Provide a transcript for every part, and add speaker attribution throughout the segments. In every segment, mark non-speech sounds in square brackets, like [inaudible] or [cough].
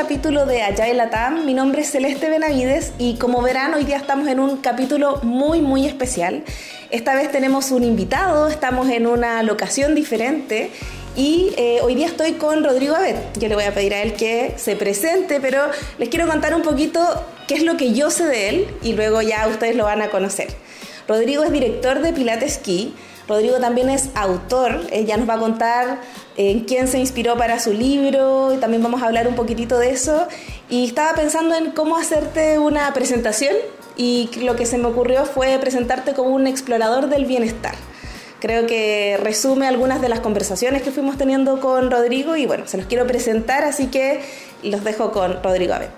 Speaker 1: capítulo de Agile Latam. Mi nombre es Celeste Benavides y como verán hoy día estamos en un capítulo muy muy especial. Esta vez tenemos un invitado, estamos en una locación diferente y eh, hoy día estoy con Rodrigo Abed. Yo le voy a pedir a él que se presente, pero les quiero contar un poquito qué es lo que yo sé de él y luego ya ustedes lo van a conocer. Rodrigo es director de Pilates Ski. Rodrigo también es autor, ella nos va a contar en quién se inspiró para su libro y también vamos a hablar un poquitito de eso. Y estaba pensando en cómo hacerte una presentación y lo que se me ocurrió fue presentarte como un explorador del bienestar. Creo que resume algunas de las conversaciones que fuimos teniendo con Rodrigo y bueno, se los quiero presentar, así que los dejo con Rodrigo Abed.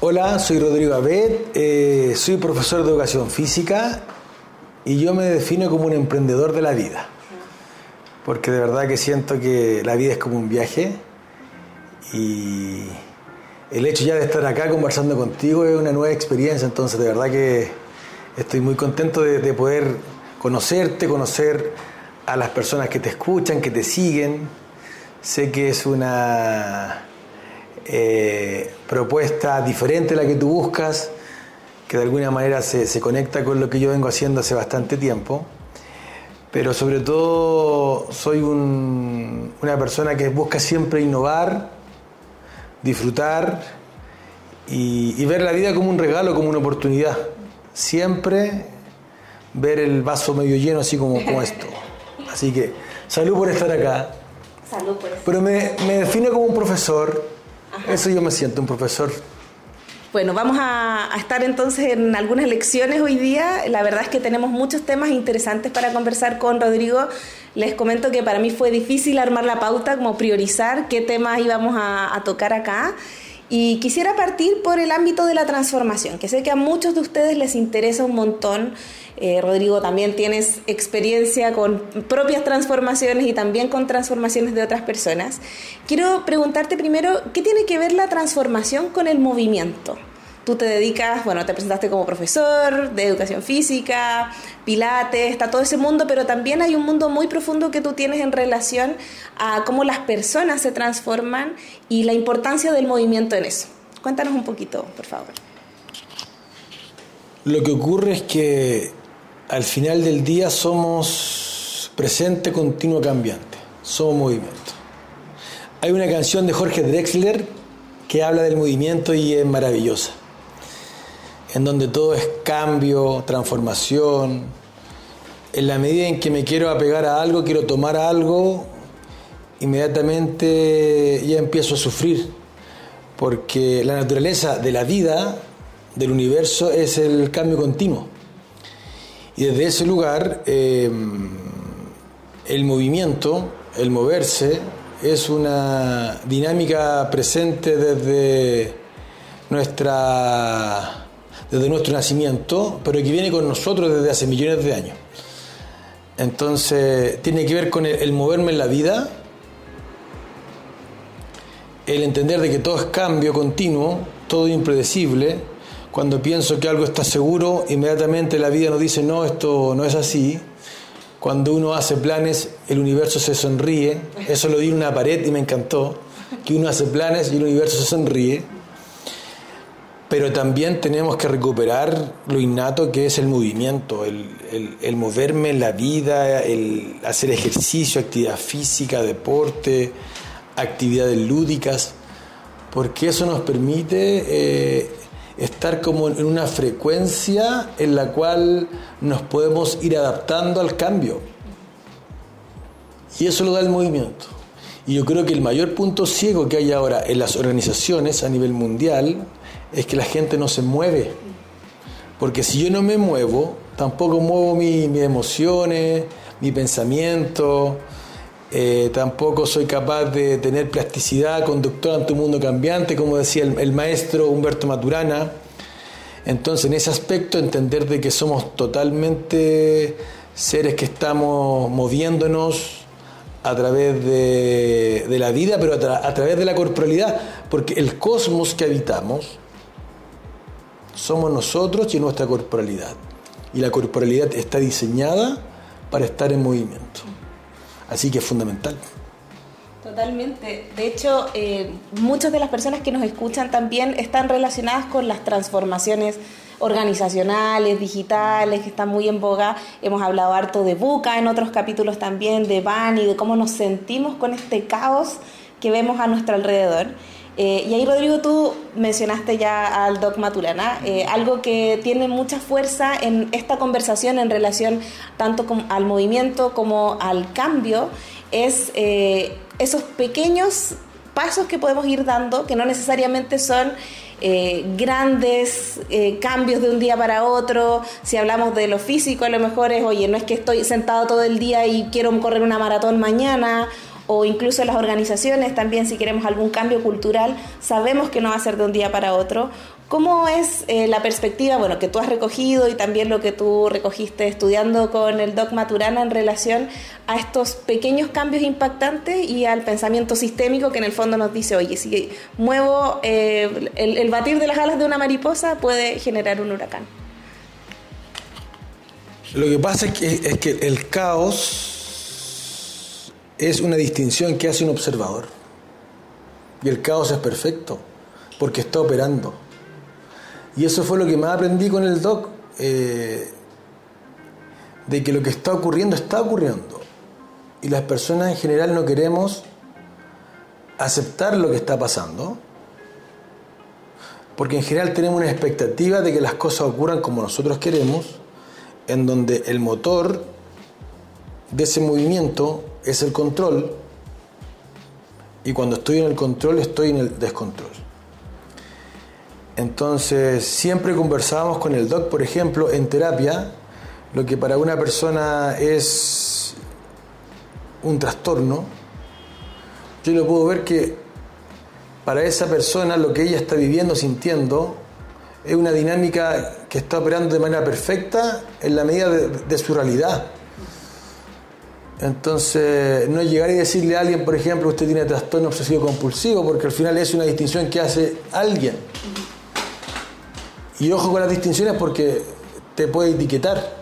Speaker 2: Hola, soy Rodrigo Abed, eh, soy profesor de educación física y yo me defino como un emprendedor de la vida. Porque de verdad que siento que la vida es como un viaje. Y el hecho ya de estar acá conversando contigo es una nueva experiencia, entonces de verdad que estoy muy contento de, poder conocerte, conocer a las personas que te escuchan, que te siguen. Sé que es una eh, propuesta diferente a la que tú buscas, que de alguna manera se, se conecta con lo que yo vengo haciendo hace bastante tiempo pero sobre todo soy una persona que busca siempre innovar, disfrutar y, ver la vida como un regalo, como una oportunidad. Siempre ver el vaso medio lleno así como, como esto. [laughs] Así que salud por estar acá.
Speaker 1: Salud por estar.
Speaker 2: Pero me, me define como un profesor. Eso yo me siento, un profesor
Speaker 1: bueno, vamos a, estar entonces en algunas lecciones hoy día. La verdad es que tenemos muchos temas interesantes para conversar con Rodrigo. Les comento que para mí fue difícil armar la pauta, como priorizar qué temas íbamos a tocar acá. Y quisiera partir por el ámbito de la transformación, que sé que a muchos de ustedes les interesa un montón. Eh, Rodrigo, también tienes experiencia con propias transformaciones y también con transformaciones de otras personas. Quiero preguntarte primero, ¿qué tiene que ver la transformación con el movimiento? Tú te dedicas, bueno, te presentaste como profesor de educación física, pilates, está todo ese mundo, pero también hay un mundo muy profundo que tú tienes en relación a cómo las personas se transforman y la importancia del movimiento en eso. Cuéntanos un poquito, por favor.
Speaker 2: Lo que ocurre es que al final del día somos presente, continuo, cambiante. Somos movimiento. Hay una canción de Jorge Drexler que habla del movimiento y es maravillosa en donde todo es cambio, transformación. En la medida en que me quiero apegar a algo, quiero tomar algo, inmediatamente ya empiezo a sufrir, porque la naturaleza de la vida, del universo, es el cambio continuo. Y desde ese lugar, em, el movimiento, el moverse, es una dinámica presente desde nuestra desde nuestro nacimiento, pero que viene con nosotros desde hace millones de años. Entonces, tiene que ver con el, moverme en la vida, el entender de que todo es cambio continuo, todo impredecible. Cuando pienso que algo está seguro, inmediatamente la vida nos dice, no, esto no es así. Cuando uno hace planes, el universo se sonríe. Eso lo di en una pared y me encantó. Que uno hace planes y el universo se sonríe pero también tenemos que recuperar lo innato que es el movimiento, el, moverme en la vida, el hacer ejercicio, actividad física, deporte, actividades lúdicas, porque eso nos permite eh, estar como en una frecuencia en la cual nos podemos ir adaptando al cambio. Y eso lo da el movimiento. Y yo creo que el mayor punto ciego que hay ahora en las organizaciones a nivel mundial, es que la gente no se mueve. Porque si yo no me muevo, tampoco muevo mis emociones, mi pensamiento, eh, tampoco soy capaz de tener plasticidad conductora ante un mundo cambiante, como decía el, maestro Humberto Maturana. Entonces, en ese aspecto, entender de que somos totalmente seres que estamos moviéndonos a través de, la vida, pero a través de la corporalidad, porque el cosmos que habitamos somos nosotros y nuestra corporalidad. Y la corporalidad está diseñada para estar en movimiento. Así que es fundamental.
Speaker 1: Totalmente. De hecho, eh, muchas de las personas que nos escuchan también están relacionadas con las transformaciones organizacionales, digitales, que están muy en boga. Hemos hablado harto de Buca en otros capítulos también, de Bani, de cómo nos sentimos con este caos que vemos a nuestro alrededor. Eh, y ahí, Rodrigo, tú mencionaste ya al Doc Maturana, eh, algo que tiene mucha fuerza en esta conversación en relación tanto al movimiento como al cambio, es eh, esos pequeños pasos que podemos ir dando, que no necesariamente son grandes cambios de un día para otro. Si hablamos de lo físico, a lo mejor es, oye, no es que estoy sentado todo el día y quiero correr una maratón mañana o incluso las organizaciones también, si queremos algún cambio cultural, sabemos que no va a ser de un día para otro. ¿Cómo es eh, la perspectiva bueno, que tú has recogido y también lo que tú recogiste estudiando con el Doc Maturana en relación a estos pequeños cambios impactantes y al pensamiento sistémico que en el fondo nos dice, oye, si muevo eh, el, batir de las alas de una mariposa puede generar un huracán?
Speaker 2: Lo que pasa es que, es que el caos es una distinción que hace un observador. Y el caos es perfecto, porque está operando. Y eso fue lo que más aprendí con el doc, eh, de que lo que está ocurriendo está ocurriendo. Y las personas en general no queremos aceptar lo que está pasando, porque en general tenemos una expectativa de que las cosas ocurran como nosotros queremos, en donde el motor de ese movimiento es el control y cuando estoy en el control estoy en el descontrol. Entonces, siempre conversábamos con el doc, por ejemplo, en terapia, lo que para una persona es un trastorno, yo lo puedo ver que para esa persona lo que ella está viviendo, sintiendo, es una dinámica que está operando de manera perfecta en la medida de, de su realidad. Entonces, no llegar y decirle a alguien, por ejemplo, usted tiene trastorno obsesivo compulsivo, porque al final es una distinción que hace alguien. Y ojo con las distinciones porque te puede etiquetar.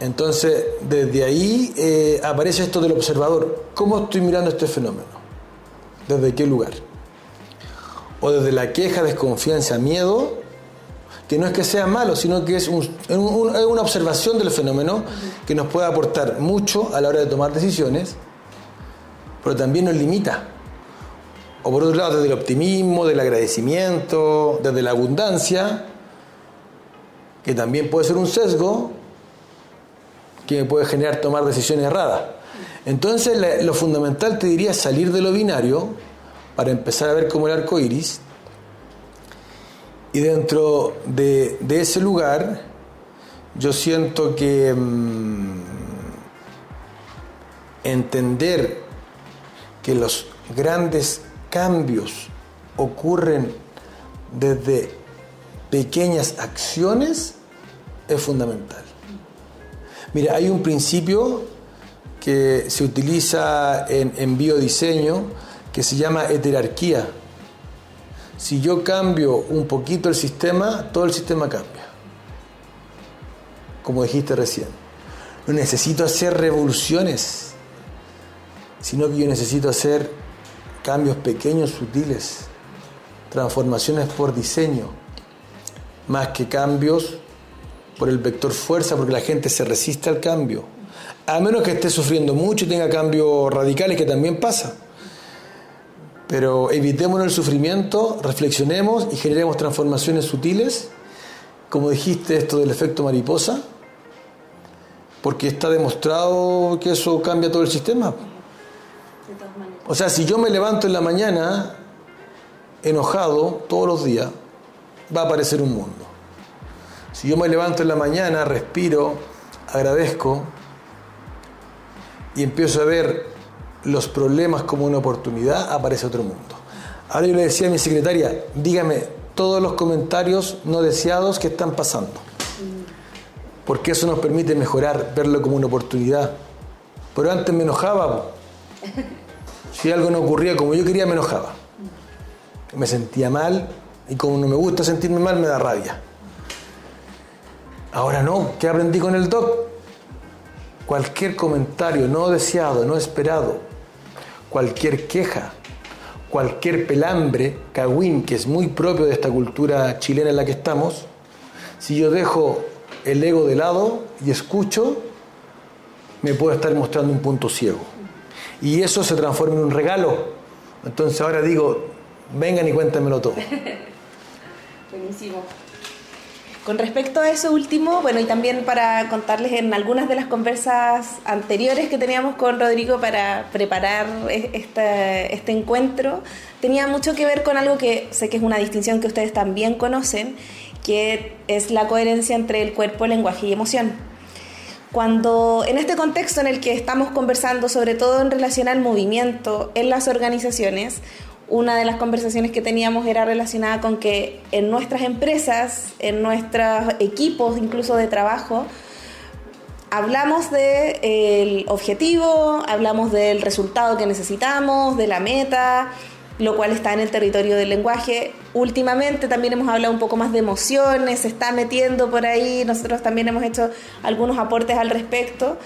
Speaker 2: Entonces, desde ahí eh, aparece esto del observador. ¿Cómo estoy mirando este fenómeno? ¿Desde qué lugar? O desde la queja, desconfianza, miedo, que no es que sea malo, sino que es, una observación del fenómeno que nos puede aportar mucho a la hora de tomar decisiones, pero también nos limita. O por otro lado, desde el optimismo, del agradecimiento, desde la abundancia, que también puede ser un sesgo que me puede generar tomar decisiones erradas. Entonces, lo fundamental te diría salir de lo binario para empezar a ver como el arco iris y dentro de, ese lugar, yo siento que mm, entender que los grandes cambios ocurren desde pequeñas acciones es fundamental. Mira, hay un principio que se utiliza en, en biodiseño que se llama heterarquía si yo cambio un poquito el sistema, todo el sistema cambia. Como dijiste recién. No necesito hacer revoluciones, sino que yo necesito hacer cambios pequeños, sutiles, transformaciones por diseño, más que cambios por el vector fuerza, porque la gente se resiste al cambio. A menos que esté sufriendo mucho y tenga cambios radicales, que también pasa. Pero evitemos el sufrimiento, reflexionemos y generemos transformaciones sutiles, como dijiste esto del efecto mariposa, porque está demostrado que eso cambia todo el sistema. O sea, si yo me levanto en la mañana enojado todos los días, va a aparecer un mundo. Si yo me levanto en la mañana, respiro, agradezco y empiezo a ver los problemas como una oportunidad, aparece otro mundo. Ahora yo le decía a mi secretaria, dígame todos los comentarios no deseados que están pasando. Porque eso nos permite mejorar, verlo como una oportunidad. Pero antes me enojaba. Si algo no ocurría como yo quería, me enojaba. Me sentía mal y como no me gusta sentirme mal, me da rabia. Ahora no, ¿qué aprendí con el doc? Cualquier comentario no deseado, no esperado, cualquier queja, cualquier pelambre, cagüín, que es muy propio de esta cultura chilena en la que estamos, si yo dejo el ego de lado y escucho, me puedo estar mostrando un punto ciego. Y eso se transforma en un regalo. Entonces ahora digo, vengan y cuéntenmelo todo. [laughs]
Speaker 1: Buenísimo. Con respecto a eso último, bueno, y también para contarles en algunas de las conversas anteriores que teníamos con Rodrigo para preparar este, este encuentro, tenía mucho que ver con algo que sé que es una distinción que ustedes también conocen, que es la coherencia entre el cuerpo, lenguaje y emoción. Cuando en este contexto en el que estamos conversando, sobre todo en relación al movimiento en las organizaciones, una de las conversaciones que teníamos era relacionada con que en nuestras empresas, en nuestros equipos incluso de trabajo, hablamos del objetivo, hablamos del resultado que necesitamos, de la meta, lo cual está en el territorio del lenguaje. Últimamente también hemos hablado un poco más de emociones, se está metiendo por ahí, nosotros también hemos hecho algunos aportes al respecto,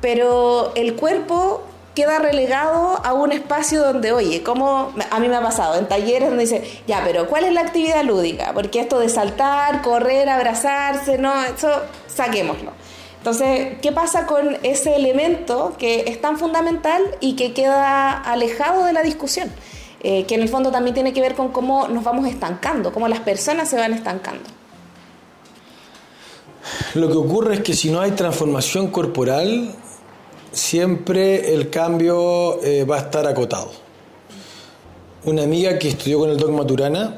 Speaker 1: pero el cuerpo queda relegado a un espacio donde, oye, como a mí me ha pasado en talleres donde dice, ya, pero ¿cuál es la actividad lúdica? Porque esto de saltar, correr, abrazarse, no, eso saquémoslo. Entonces, ¿qué pasa con ese elemento que es tan fundamental y que queda alejado de la discusión? Eh, que en el fondo también tiene que ver con cómo nos vamos estancando, cómo las personas se van estancando.
Speaker 2: Lo que ocurre es que si no hay transformación corporal, siempre el cambio eh, va a estar acotado. Una amiga que estudió con el Doc Maturana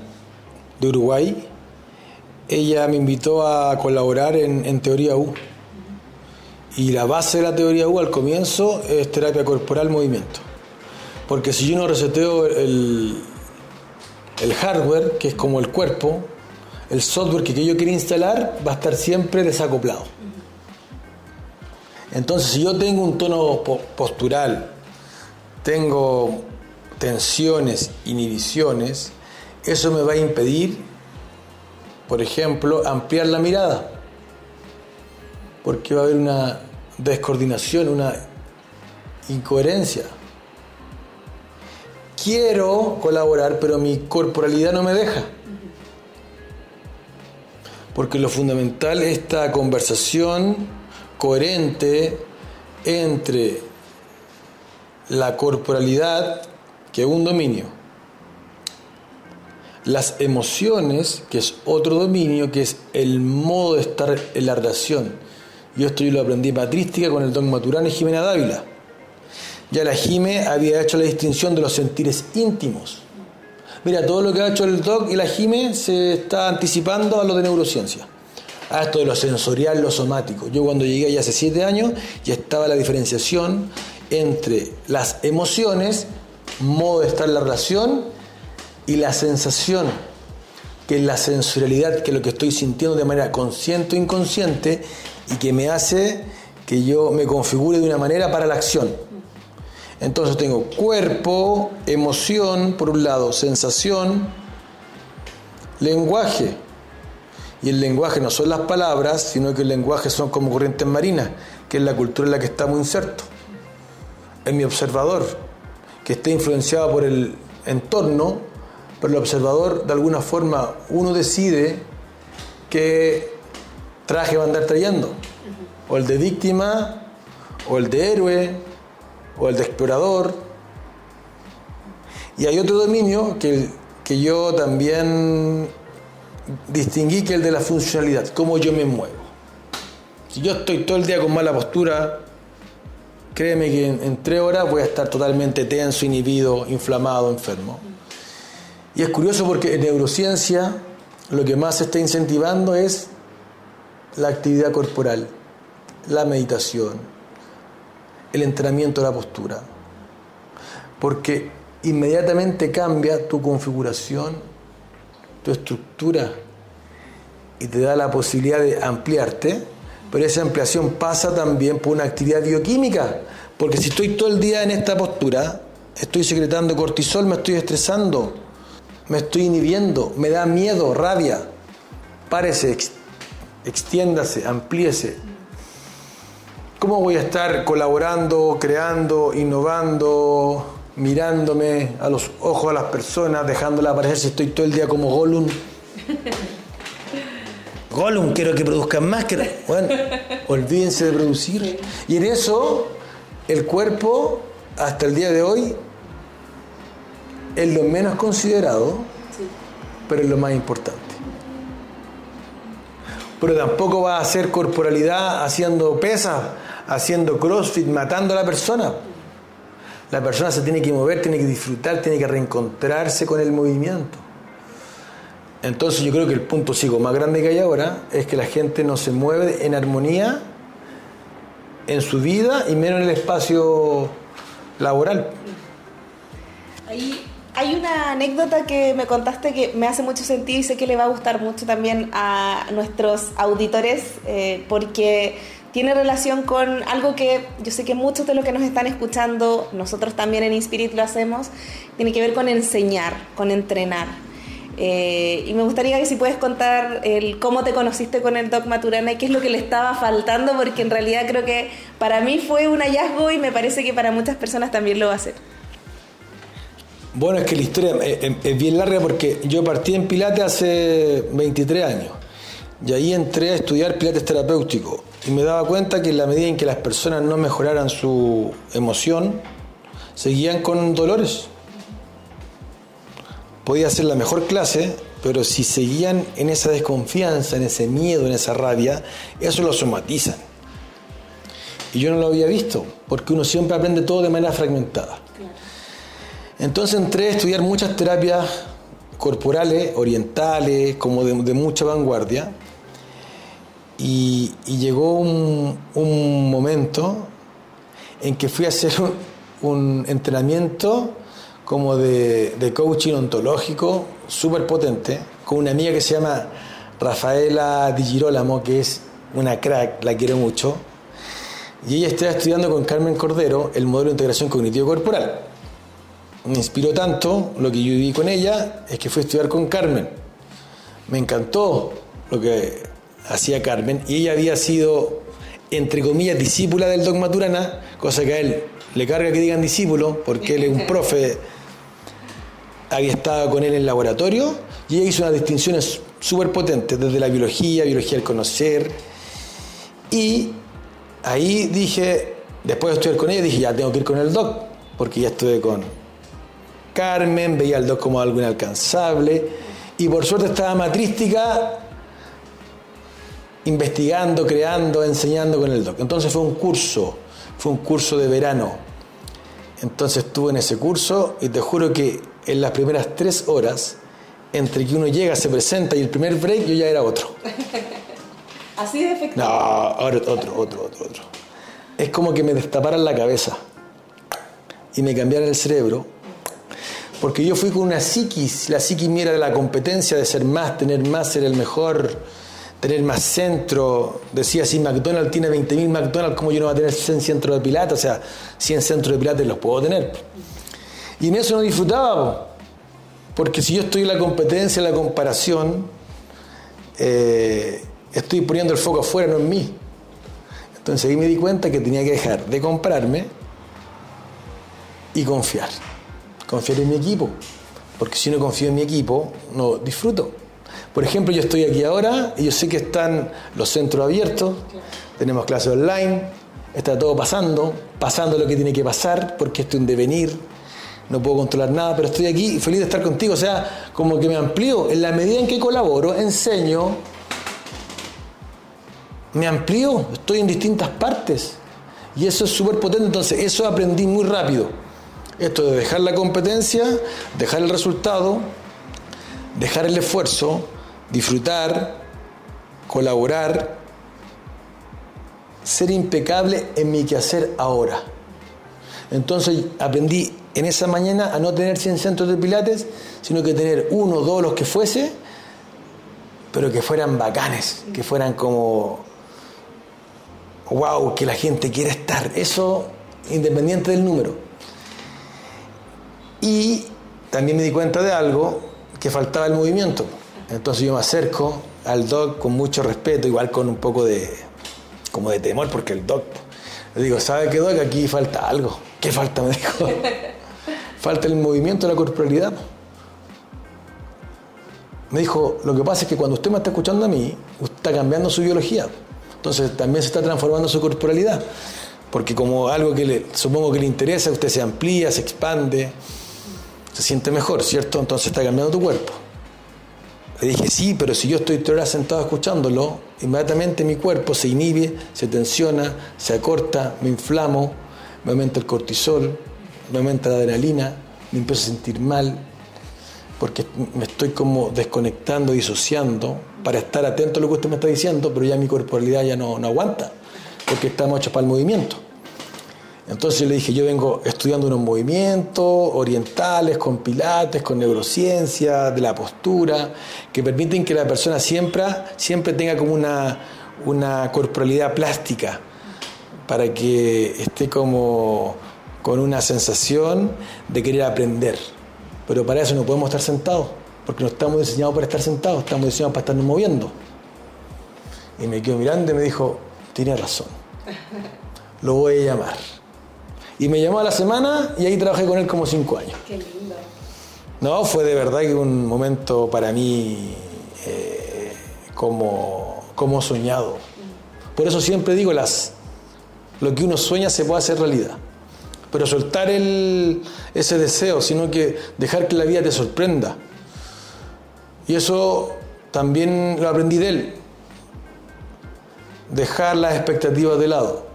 Speaker 2: de Uruguay, ella me invitó a colaborar en, Teoría U. Y la base de la Teoría U al comienzo es terapia corporal movimiento. Porque si yo no reseteo el, el hardware, que es como el cuerpo, el software que yo quiero instalar va a estar siempre desacoplado. Entonces, si yo tengo un tono postural, tengo tensiones, inhibiciones, eso me va a impedir, por ejemplo, ampliar la mirada, porque va a haber una descoordinación, una incoherencia. Quiero colaborar, pero mi corporalidad no me deja. Porque lo fundamental es esta conversación coherente entre la corporalidad, que es un dominio, las emociones, que es otro dominio, que es el modo de estar en la relación. Yo esto yo lo aprendí en patrística con el don Maturana y Jimena Dávila. Ya la Jime había hecho la distinción de los sentires íntimos. Mira, todo lo que ha hecho el doc y la Jime se está anticipando a lo de neurociencia a esto de lo sensorial, lo somático. Yo cuando llegué ahí hace siete años ya estaba la diferenciación entre las emociones, modo de estar la relación, y la sensación, que es la sensorialidad, que es lo que estoy sintiendo de manera consciente o inconsciente, y que me hace que yo me configure de una manera para la acción. Entonces tengo cuerpo, emoción, por un lado, sensación, lenguaje, y el lenguaje no son las palabras, sino que el lenguaje son como corrientes marinas, que es la cultura en la que estamos insertos. Es mi observador, que está influenciado por el entorno, pero el observador de alguna forma uno decide qué traje va a andar trayendo. O el de víctima, o el de héroe, o el de explorador. Y hay otro dominio que, que yo también distinguí que el de la funcionalidad, cómo yo me muevo. Si yo estoy todo el día con mala postura, créeme que en, tres horas voy a estar totalmente tenso, inhibido, inflamado, enfermo. Y es curioso porque en neurociencia lo que más se está incentivando es la actividad corporal, la meditación, el entrenamiento de la postura. Porque inmediatamente cambia tu configuración tu estructura y te da la posibilidad de ampliarte, pero esa ampliación pasa también por una actividad bioquímica, porque si estoy todo el día en esta postura, estoy secretando cortisol, me estoy estresando, me estoy inhibiendo, me da miedo, rabia. Párese, extiéndase, amplíese. ¿Cómo voy a estar colaborando, creando, innovando, mirándome a los ojos a las personas, dejándola aparecer si estoy todo el día como Gollum. [laughs] Gollum, quiero que produzcan más. Que... Bueno, olvídense de producir. Y en eso, el cuerpo, hasta el día de hoy, es lo menos considerado, pero es lo más importante. Pero tampoco va a hacer corporalidad haciendo pesas, haciendo crossfit, matando a la persona. La persona se tiene que mover, tiene que disfrutar, tiene que reencontrarse con el movimiento. Entonces yo creo que el punto psico más grande que hay ahora es que la gente no se mueve en armonía en su vida y menos en el espacio laboral.
Speaker 1: Hay una anécdota que me contaste que me hace mucho sentido y sé que le va a gustar mucho también a nuestros auditores eh, porque tiene relación con algo que yo sé que muchos de los que nos están escuchando, nosotros también en Inspirit lo hacemos, tiene que ver con enseñar, con entrenar. Eh, y me gustaría que si puedes contar cómo te conociste con el Doc Maturana y qué es lo que le estaba faltando, porque en realidad creo que para mí fue un hallazgo y me parece que para muchas personas también lo va a ser.
Speaker 2: Bueno, es que la historia es bien larga porque yo partí en Pilates hace 23 años y ahí entré a estudiar Pilates terapéutico y me daba cuenta que en la medida en que las personas no mejoraran su emoción, seguían con dolores. Podía ser la mejor clase, pero si seguían en esa desconfianza, en ese miedo, en esa rabia, eso lo somatizan. Y yo no lo había visto, porque uno siempre aprende todo de manera fragmentada. Entonces entré a estudiar muchas terapias corporales, orientales, como de, mucha vanguardia, y, llegó un, momento en que fui a hacer un, entrenamiento como de, coaching ontológico súper potente con una amiga que se llama Rafaela Di Girolamo, que es una crack, la quiero mucho, y ella está estudiando con Carmen Cordero el modelo de integración cognitivo-corporal me inspiró tanto lo que yo viví con ella, es que fui a estudiar con Carmen. Me encantó lo que hacía Carmen y ella había sido, entre comillas, discípula del dogma Turana, cosa que a él le carga que digan discípulo, porque él es un profe, había estado con él en el laboratorio y ella hizo unas distinciones súper potentes, desde la biología, biología del conocer, y ahí dije, después de estudiar con ella, dije, ya tengo que ir con el doc, porque ya estuve con, Carmen, veía al doc como algo inalcanzable y por suerte estaba matrística investigando, creando, enseñando con el doc. Entonces fue un curso, fue un curso de verano. Entonces estuve en ese curso y te juro que en las primeras tres horas, entre que uno llega, se presenta y el primer break, yo ya era otro. [laughs]
Speaker 1: ¿Así de efectivo?
Speaker 2: No, otro, otro, otro, otro. Es como que me destaparan la cabeza y me cambiaran el cerebro porque yo fui con una psiquis, la psiquis mira de la competencia, de ser más, tener más, ser el mejor, tener más centro. Decía, si McDonald's tiene 20.000 McDonald's, ¿cómo yo no voy a tener 100 centros de pilates? O sea, 100 centros de pilates los puedo tener. Y en eso no disfrutaba, porque si yo estoy en la competencia, en la comparación, eh, estoy poniendo el foco afuera, no en mí. Entonces ahí me di cuenta que tenía que dejar de comprarme y confiar confiar en mi equipo, porque si no confío en mi equipo, no disfruto. Por ejemplo, yo estoy aquí ahora y yo sé que están los centros abiertos, tenemos clases online, está todo pasando, pasando lo que tiene que pasar, porque estoy en devenir, no puedo controlar nada, pero estoy aquí y feliz de estar contigo. O sea, como que me amplío, en la medida en que colaboro, enseño, me amplío, estoy en distintas partes. Y eso es súper potente, entonces eso aprendí muy rápido. Esto de dejar la competencia, dejar el resultado, dejar el esfuerzo, disfrutar, colaborar, ser impecable en mi quehacer ahora. Entonces aprendí en esa mañana a no tener 100 centros de pilates, sino que tener uno o dos los que fuese, pero que fueran bacanes, que fueran como, wow, que la gente quiera estar. Eso independiente del número. Y también me di cuenta de algo, que faltaba el movimiento. Entonces yo me acerco al doc con mucho respeto, igual con un poco de, como de temor, porque el doc, le digo, ¿sabe qué doc? Aquí falta algo. ¿Qué falta? [laughs] Me dijo. falta el movimiento de la corporalidad. Me dijo, lo que pasa es que cuando usted me está escuchando a mí, usted está cambiando su biología. Entonces también se está transformando su corporalidad. Porque como algo que le, supongo que le interesa, usted se amplía, se expande, se siente mejor, ¿cierto? Entonces está cambiando tu cuerpo. Le dije, sí, pero si yo estoy tres horas sentado escuchándolo, inmediatamente mi cuerpo se inhibe, se tensiona, se acorta, me inflamo, me aumenta el cortisol, me aumenta la adrenalina, me empiezo a sentir mal, porque me estoy como desconectando, disociando, para estar atento a lo que usted me está diciendo, pero ya mi corporalidad ya no, no aguanta, porque estamos hechos para el movimiento. Entonces le dije, yo vengo estudiando unos movimientos orientales, con pilates, con neurociencia, de la postura, que permiten que la persona siempre, siempre tenga como una, una corporalidad plástica, para que esté como con una sensación de querer aprender. Pero para eso no podemos estar sentados, porque no estamos diseñados para estar sentados, estamos diseñados para estarnos moviendo. Y me quedó mirando y me dijo, tiene razón, lo voy a llamar. Y me llamó a la semana y ahí trabajé con él como cinco años.
Speaker 1: Qué lindo.
Speaker 2: No, fue de verdad que un momento para mí eh, como, como soñado. Por eso siempre digo, las, lo que uno sueña se puede hacer realidad. Pero soltar el, ese deseo, sino que dejar que la vida te sorprenda. Y eso también lo aprendí de él. Dejar las expectativas de lado.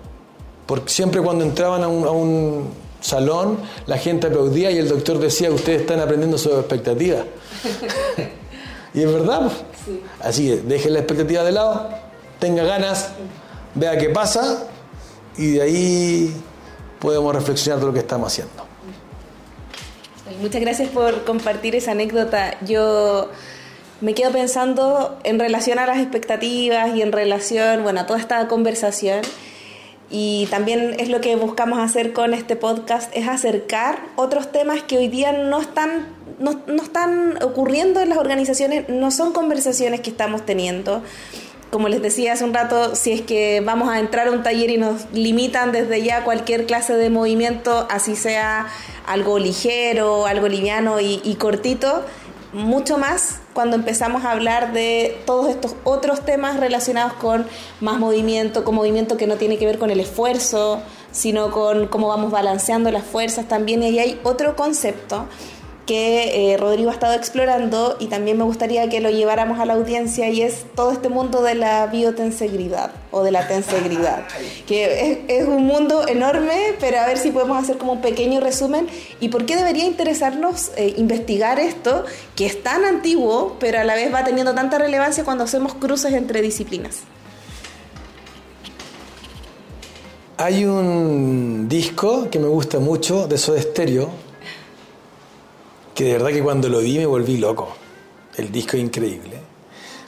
Speaker 2: Porque siempre cuando entraban a un, a un salón, la gente aplaudía y el doctor decía, ustedes están aprendiendo sobre expectativas. [laughs] y es verdad. pues.
Speaker 1: Sí.
Speaker 2: Así que deje la expectativa de lado, tenga ganas, vea qué pasa y de ahí podemos reflexionar de lo que estamos haciendo.
Speaker 1: Muchas gracias por compartir esa anécdota. Yo me quedo pensando en relación a las expectativas y en relación, bueno, a toda esta conversación. Y también es lo que buscamos hacer con este podcast, es acercar otros temas que hoy día no están, no, no están ocurriendo en las organizaciones, no son conversaciones que estamos teniendo. Como les decía hace un rato, si es que vamos a entrar a un taller y nos limitan desde ya cualquier clase de movimiento, así sea algo ligero, algo liviano y, y cortito, mucho más cuando empezamos a hablar de todos estos otros temas relacionados con más movimiento, con movimiento que no tiene que ver con el esfuerzo, sino con cómo vamos balanceando las fuerzas también. Y ahí hay otro concepto que eh, Rodrigo ha estado explorando y también me gustaría que lo lleváramos a la audiencia y es todo este mundo de la biotensegridad o de la tensegridad, [laughs] que es, es, un mundo enorme, pero a ver si podemos hacer como un pequeño resumen y por qué debería interesarnos eh, investigar esto, que es tan antiguo, pero a la vez va teniendo tanta relevancia cuando hacemos cruces entre disciplinas.
Speaker 2: Hay un disco que me gusta mucho de Soda Stereo, que de verdad que cuando lo vi me volví loco. El disco es increíble.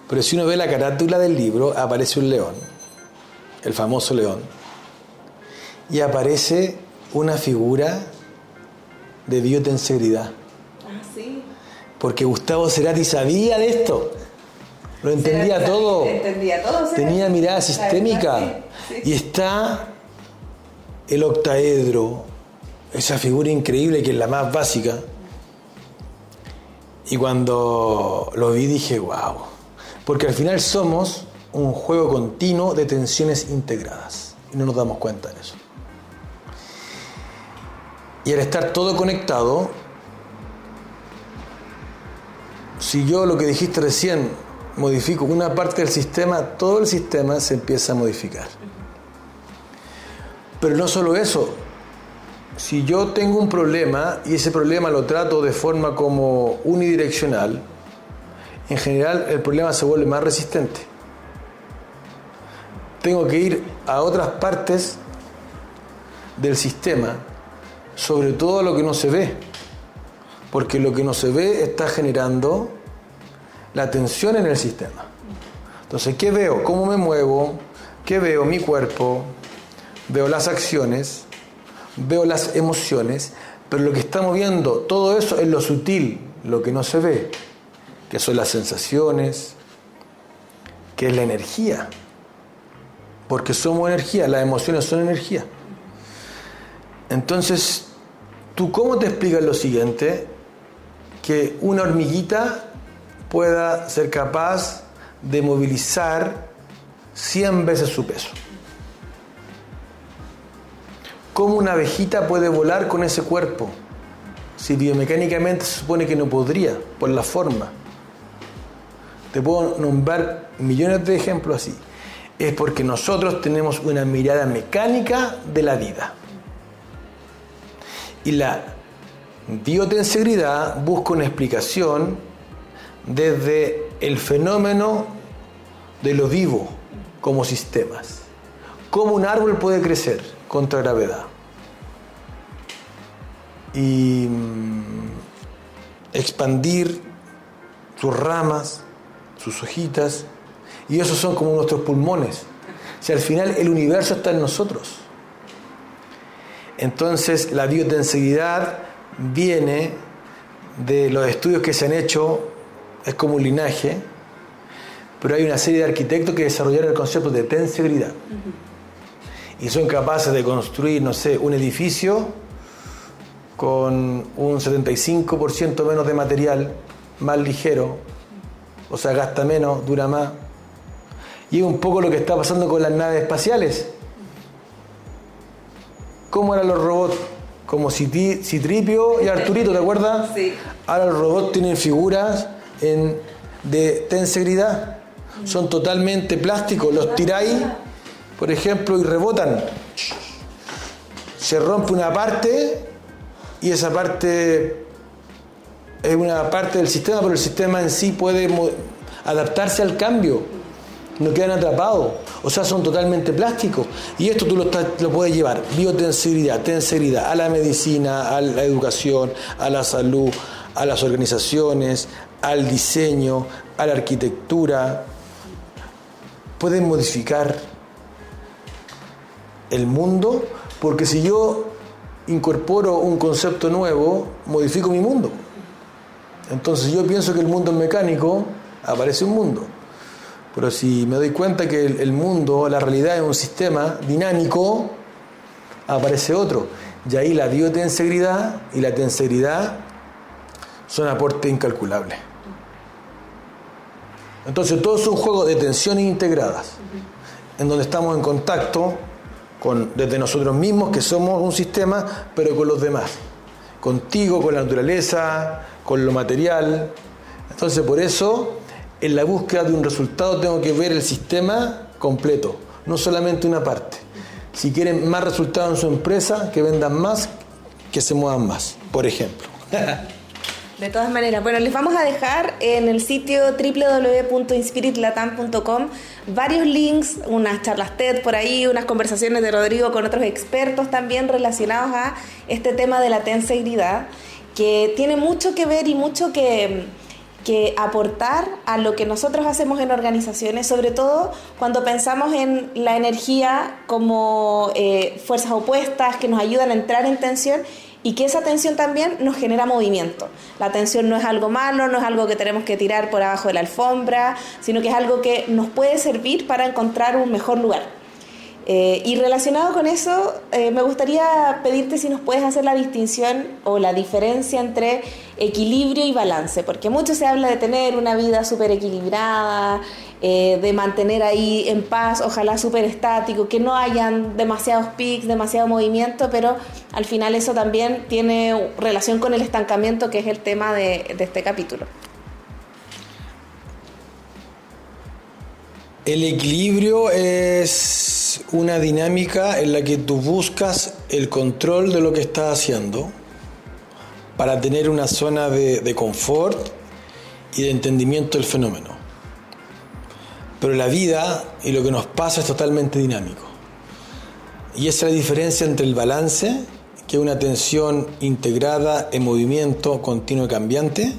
Speaker 2: Pero si uno ve la carátula del libro, aparece un león, el famoso león, y aparece una figura de biotensegridad.
Speaker 1: Ah, sí.
Speaker 2: Porque Gustavo Cerati sabía de esto. Lo entendía
Speaker 1: Cerati
Speaker 2: todo. [laughs]
Speaker 1: Entendía todo.
Speaker 2: Tenía mirada sistémica.
Speaker 1: verdad, sí, sí.
Speaker 2: Y está el octaedro, esa figura increíble que es la más básica. Y cuando lo vi dije, wow. Porque al final somos un juego continuo de tensiones integradas. Y no nos damos cuenta de eso. Y al estar todo conectado, si yo lo que dijiste recién modifico una parte del sistema, todo el sistema se empieza a modificar. Pero no solo eso, si yo tengo un problema y ese problema lo trato de forma como unidireccional, en general el problema se vuelve más resistente. Tengo que ir a otras partes del sistema, sobre todo lo que no se ve, porque lo que no se ve está generando la tensión en el sistema. Entonces, ¿qué veo? ¿Cómo me muevo? ¿Qué veo? Mi cuerpo, veo las acciones, veo las emociones, pero lo que estamos viendo, todo eso es lo sutil, lo que no se ve, que son las sensaciones, que es la energía, porque somos energía, las emociones son energía. Entonces, ¿Tú cómo te explicas lo siguiente? Que una hormiguita pueda ser capaz de movilizar 100 veces su peso. ¿Cómo una abejita puede volar con ese cuerpo? Si biomecánicamente se supone que no podría, por la forma. Te puedo nombrar millones de ejemplos así. Es porque nosotros tenemos una mirada mecánica de la vida. Y la biotensegridad busca una explicación desde el fenómeno de lo vivo como sistemas. ¿Cómo un árbol puede crecer contra gravedad? Y mm, expandir sus ramas, sus hojitas, y esos son como nuestros pulmones. Si al final el universo está en nosotros. Entonces la biotensidad viene de los estudios que se han hecho, es como un linaje, pero hay una serie de arquitectos que desarrollaron el concepto de tensibilidad. Y son capaces de construir, no sé, un edificio con un 75% menos de material, más ligero, o sea, gasta menos, dura más. Y es un poco lo que está pasando con las naves espaciales. ¿Cómo eran los robots? Como Citripio y Arturito, ¿te acuerdas? [laughs]
Speaker 1: Sí.
Speaker 2: Ahora los robots tienen figuras en, de tensegridad. Son totalmente plásticos. Los tiráis, por ejemplo, y rebotan. Se rompe una parte y esa parte es una parte del sistema, pero el sistema en sí puede adaptarse al cambio. No quedan atrapados. O sea, son totalmente plásticos. Y esto tú lo, puedes llevar, biotensibilidad, tensibilidad, a la medicina, a la educación, a la salud, a las organizaciones, al diseño, a la arquitectura. Pueden modificar el mundo porque si yo incorporo un concepto nuevo, modifico mi mundo. Entonces yo pienso que el mundo es mecánico, aparece un mundo. Pero si me doy cuenta que el, mundo, la realidad es un sistema dinámico, aparece otro. Y ahí la biotensegridad y la tensegridad son aportes incalculables. Entonces todo es un juego de tensiones integradas, en donde estamos en contacto con, desde nosotros mismos, que somos un sistema, pero con los demás. Contigo, con la naturaleza, con lo material. Entonces por eso, en la búsqueda de un resultado tengo que ver el sistema completo, no solamente una parte. Si quieren más resultados en su empresa, que vendan más, que se muevan más, por ejemplo. [laughs]
Speaker 1: De todas maneras, bueno, les vamos a dejar en el sitio www.inspiritlatam.com varios links, unas charlas TED por ahí, unas conversaciones de Rodrigo con otros expertos también relacionados a este tema de la tenseidad, que tiene mucho que ver y mucho que, que aportar a lo que nosotros hacemos en organizaciones, sobre todo cuando pensamos en la energía como eh, fuerzas opuestas que nos ayudan a entrar en tensión y que esa tensión también nos genera movimiento. La tensión no es algo malo, no es algo que tenemos que tirar por abajo de la alfombra, sino que es algo que nos puede servir para encontrar un mejor lugar. Eh, y relacionado con eso, eh, me gustaría pedirte si nos puedes hacer la distinción o la diferencia entre equilibrio y balance, porque mucho se habla de tener una vida súper equilibrada, eh, de mantener ahí en paz, ojalá súper estático, que no hayan demasiados pics, demasiado movimiento, pero al final eso también tiene relación con el estancamiento, que es el tema de este capítulo.
Speaker 2: El equilibrio es una dinámica en la que tú buscas el control de lo que estás haciendo para tener una zona de, confort y de entendimiento del fenómeno. Pero la vida y lo que nos pasa es totalmente dinámico. Y esa es la diferencia entre el balance, que es una tensión integrada en movimiento continuo y cambiante,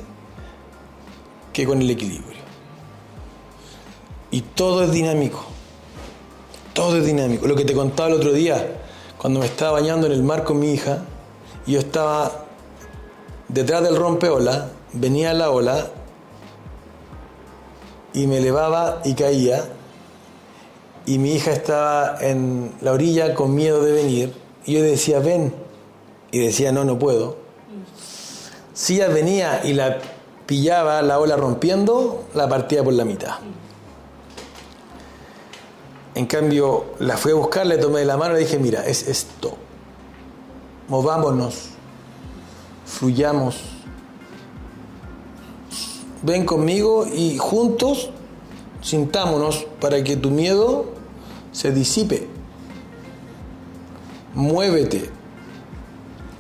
Speaker 2: que con el equilibrio. Y todo es dinámico. Todo es dinámico. Lo que te contaba el otro día, cuando me estaba bañando en el mar con mi hija, yo estaba detrás del rompeola, venía la ola y me elevaba y caía, y mi hija estaba en la orilla con miedo de venir, y yo decía, ven, y decía, no, no puedo. Si ella venía y la pillaba la ola rompiendo, la partía por la mitad. En cambio, la fui a buscar, le tomé la mano y le dije, mira, es esto. Movámonos, fluyamos. Ven conmigo y juntos sintámonos para que tu miedo se disipe. Muévete,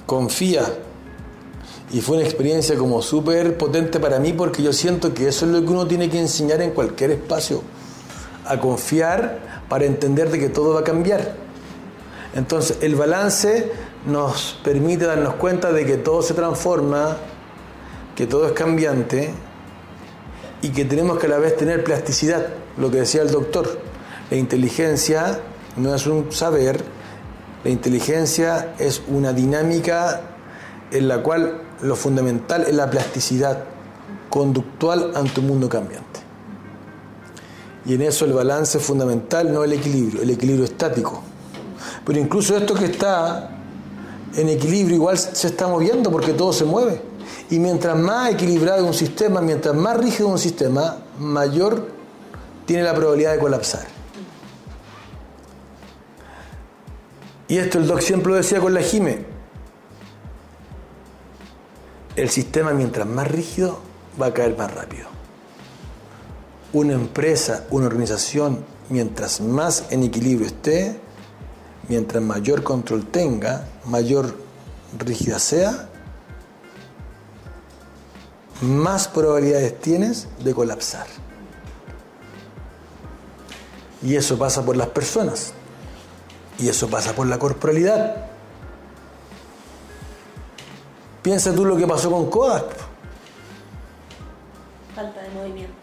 Speaker 2: confía. Y fue una experiencia como súper potente para mí porque yo siento que eso es lo que uno tiene que enseñar en cualquier espacio. A confiar para entender de que todo va a cambiar. Entonces el balance nos permite darnos cuenta de que todo se transforma, que todo es cambiante y que tenemos que a la vez tener plasticidad, lo que decía el doctor. La inteligencia no es un saber, la inteligencia es una dinámica en la cual lo fundamental es la plasticidad conductual ante un mundo cambiante. Y en eso el balance es fundamental, no el equilibrio, el equilibrio estático. Pero incluso esto que está en equilibrio igual se está moviendo porque todo se mueve. Y mientras más equilibrado un sistema, mientras más rígido un sistema, mayor tiene la probabilidad de colapsar. Y esto el doc siempre lo decía con la Jime. El sistema mientras más rígido va a caer más rápido. Una empresa, una organización, mientras más en equilibrio esté, mientras mayor control tenga, mayor rígida sea, más probabilidades tienes de colapsar. Y eso pasa por las personas. Y eso pasa por la corporalidad. Piensa tú lo que pasó con Kodak.
Speaker 1: Falta de movimiento.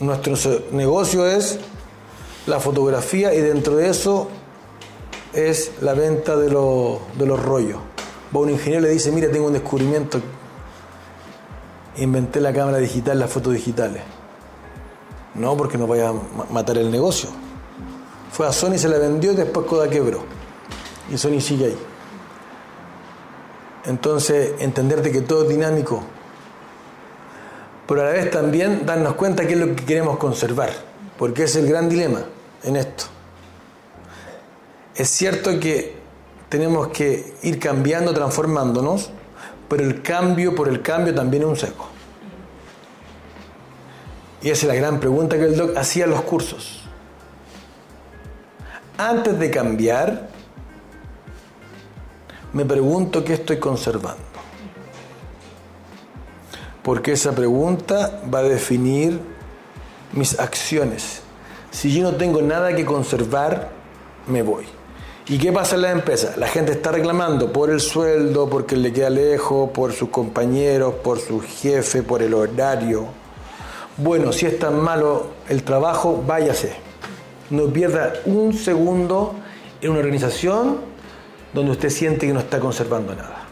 Speaker 2: Nuestro negocio es la fotografía y dentro de eso es la venta de, de los rollos. Va un ingeniero y le dice, mira, tengo un descubrimiento inventé la cámara digital, las fotos digitales. No, porque no vaya a matar el negocio. Fue a Sony, se la vendió y después Koda quebró. Y Sony sigue ahí. Entonces, entenderte que todo es dinámico, pero a la vez también darnos cuenta qué es lo que queremos conservar, porque es el gran dilema en esto. Es cierto que tenemos que ir cambiando, transformándonos, pero el cambio por el cambio también es un seco. Y esa es la gran pregunta que el doc hacía en los cursos. Antes de cambiar, me pregunto qué estoy conservando. Porque esa pregunta va a definir mis acciones. Si yo no tengo nada que conservar, me voy. ¿Y qué pasa en la empresa? La gente está reclamando por el sueldo, porque le queda lejos, por sus compañeros, por su jefe, por el horario. Bueno, si es tan malo el trabajo, váyase. No pierda un segundo en una organización donde usted siente que no está conservando nada.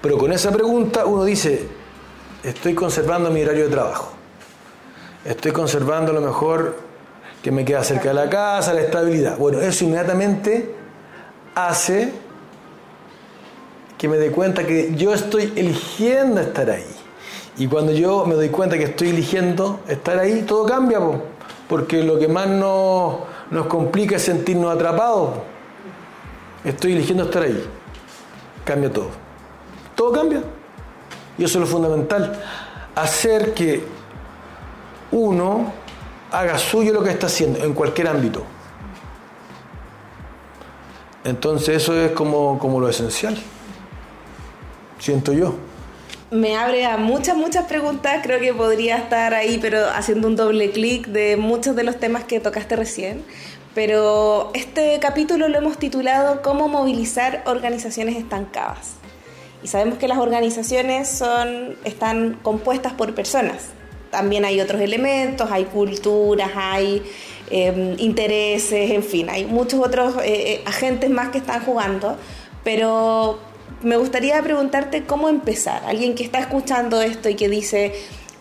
Speaker 2: Pero con esa pregunta uno dice, estoy conservando mi horario de trabajo. Estoy conservando lo mejor que me queda cerca de la casa, la estabilidad. Bueno, eso inmediatamente hace que me dé cuenta que yo estoy eligiendo estar ahí. Y cuando yo me doy cuenta que estoy eligiendo estar ahí, todo cambia, porque lo que más nos, nos complica es sentirnos atrapados. Estoy eligiendo estar ahí. Cambia todo. Todo cambia. Y eso es lo fundamental. Hacer que uno haga suyo lo que está haciendo en cualquier ámbito. Entonces eso es como, como lo esencial, siento yo.
Speaker 1: Me abre a muchas, muchas preguntas, creo que podría estar ahí, pero haciendo un doble clic de muchos de los temas que tocaste recién. Pero este capítulo lo hemos titulado Cómo movilizar organizaciones estancadas. Y sabemos que las organizaciones son, están compuestas por personas. También hay otros elementos, hay culturas, hay Em, intereses, en fin, hay muchos otros eh, eh, agentes más que están jugando, pero me gustaría preguntarte cómo empezar. Alguien que está escuchando esto y que dice,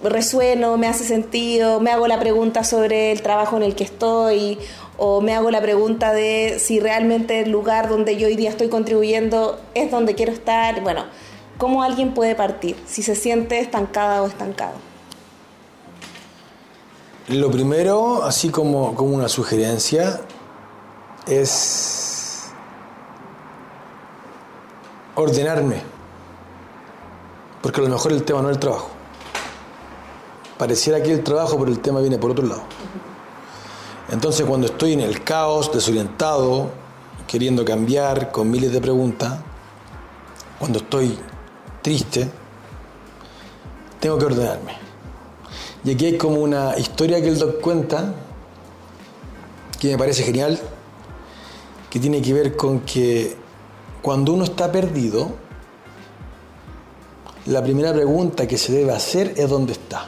Speaker 1: resueno, me hace sentido, me hago la pregunta sobre el trabajo en el que estoy, o me hago la pregunta de si realmente el lugar donde yo hoy día estoy contribuyendo es donde quiero estar. Bueno, ¿cómo alguien puede partir si se siente estancada o estancado?
Speaker 2: Lo primero, así como, como una sugerencia, es ordenarme, porque a lo mejor el tema no es el trabajo. Pareciera que el trabajo, pero el tema viene por otro lado. Entonces cuando estoy en el caos, desorientado, queriendo cambiar, con miles de preguntas, cuando estoy triste, tengo que ordenarme. Y aquí hay como una historia que el doc cuenta, que me parece genial, que tiene que ver con que cuando uno está perdido, la primera pregunta que se debe hacer es dónde está.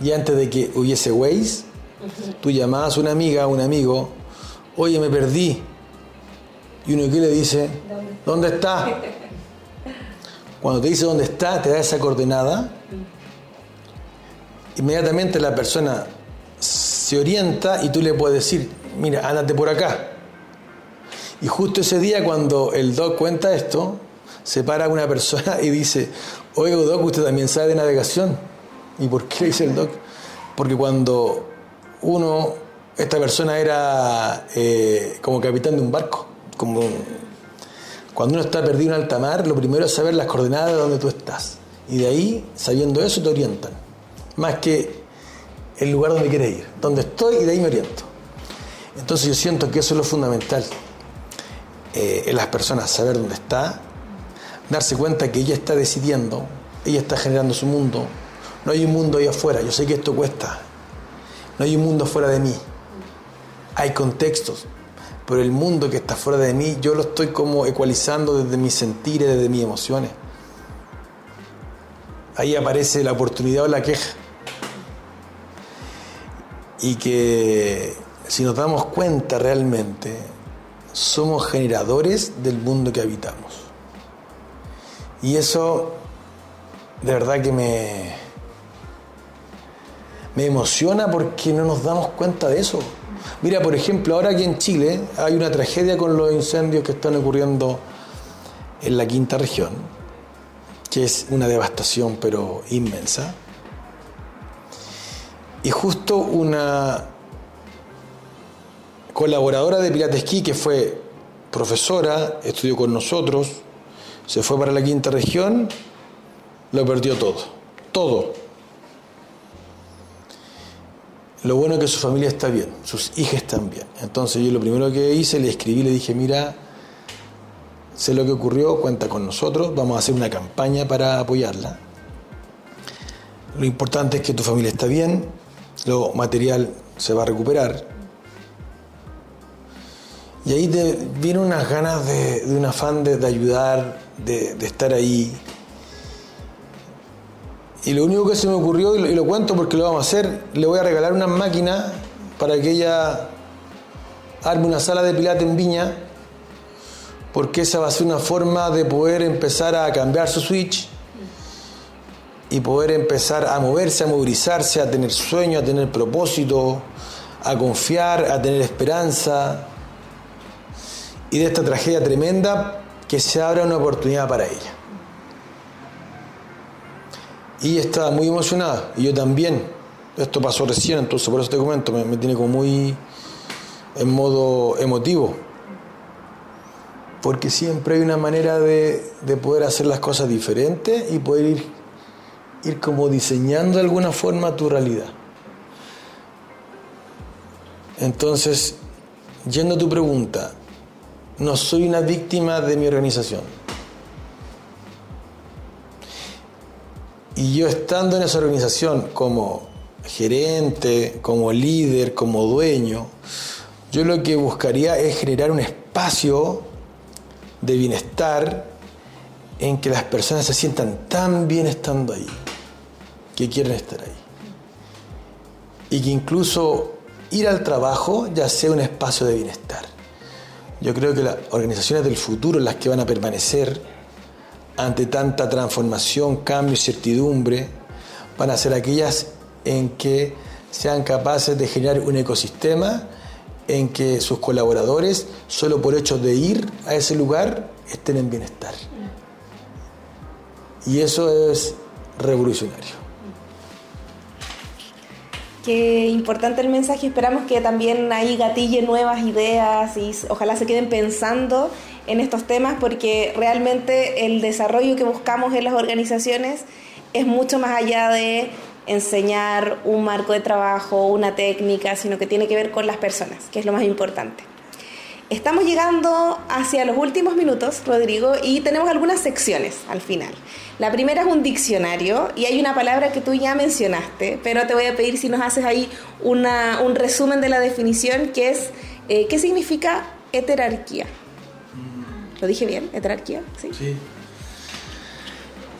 Speaker 2: Y antes de que hubiese Waze, Tú llamabas a una amiga, a un amigo, oye, me perdí. Y uno que le dice, ¿dónde está? Cuando te dice dónde está, te da esa coordenada. Inmediatamente la persona se orienta y tú le puedes decir, mira, ándate por acá. Y justo ese día cuando el doc cuenta esto, se para una persona y dice, oiga doc, usted también sabe de navegación. ¿Y por qué dice el doc? Porque cuando uno, esta persona era eh, como capitán de un barco. Como cuando uno está perdido en alta mar, lo primero es saber las coordenadas de donde tú estás. Y de ahí, sabiendo eso, te orientan. Más que el lugar donde quieres ir. Donde estoy y de ahí me oriento. Entonces yo siento que eso es lo fundamental eh, las personas, saber dónde está, darse cuenta que ella está decidiendo, ella está generando su mundo. No hay un mundo ahí afuera. Yo sé que esto cuesta, no hay un mundo fuera de mí. Hay contextos, pero el mundo que está fuera de mí yo lo estoy como ecualizando desde mis sentires, desde mis emociones. Ahí aparece la oportunidad o la queja. Y que si nos damos cuenta realmente, somos generadores del mundo que habitamos. Y eso de verdad que me, me emociona porque no nos damos cuenta de eso. Mira, por ejemplo, ahora aquí en Chile hay una tragedia con los incendios que están ocurriendo en la quinta región, que es una devastación pero inmensa. Y justo una colaboradora de Pilatesquí, que fue profesora, estudió con nosotros, se fue para la quinta región, lo perdió todo, todo. Lo bueno es que su familia está bien, sus hijas están bien. Entonces yo lo primero que hice, le escribí, le dije, mira, sé lo que ocurrió, cuenta con nosotros, vamos a hacer una campaña para apoyarla. Lo importante es que tu familia está bien, lo material se va a recuperar. Y ahí te viene unas ganas de, un afán de, ayudar, de, de estar ahí, y lo único que se me ocurrió, y lo, cuento porque lo vamos a hacer, le voy a regalar una máquina para que ella arme una sala de pilates en Viña, porque esa va a ser una forma de poder empezar a cambiar su switch y poder empezar a moverse, a movilizarse, a tener sueño, a tener propósito, a confiar, a tener esperanza. Y de esta tragedia tremenda que se abra una oportunidad para ella. Y está muy emocionada, y yo también. Esto pasó recién, entonces por eso te comento, me, tiene como muy en modo emotivo. Porque siempre hay una manera de, poder hacer las cosas diferentes y poder ir, ir como diseñando de alguna forma tu realidad. Entonces, yendo a tu pregunta, no soy una víctima de mi organización Y yo estando en esa organización como gerente, como líder, como dueño, yo lo que buscaría es generar un espacio de bienestar en que las personas se sientan tan bien estando ahí, que quieren estar ahí. Y que incluso ir al trabajo ya sea un espacio de bienestar. Yo creo que las organizaciones del futuro, las que van a permanecer, ante tanta transformación, cambio y certidumbre, van a ser aquellas en que sean capaces de generar un ecosistema en que sus colaboradores, solo por hecho de ir a ese lugar, estén en bienestar. Y eso es revolucionario.
Speaker 1: Qué importante el mensaje. Esperamos que también ahí gatille nuevas ideas y ojalá se queden pensando en estos temas porque realmente el desarrollo que buscamos en las organizaciones es mucho más allá de enseñar un marco de trabajo, una técnica, sino que tiene que ver con las personas, que es lo más importante. Estamos llegando hacia los últimos minutos, Rodrigo, y tenemos algunas secciones al final. La primera es un diccionario y hay una palabra que tú ya mencionaste, pero te voy a pedir si nos haces ahí una, un resumen de la definición, que es, eh, ¿qué significa heterarquía? ¿Lo dije bien? ¿Heterarquía?
Speaker 2: Sí. sí.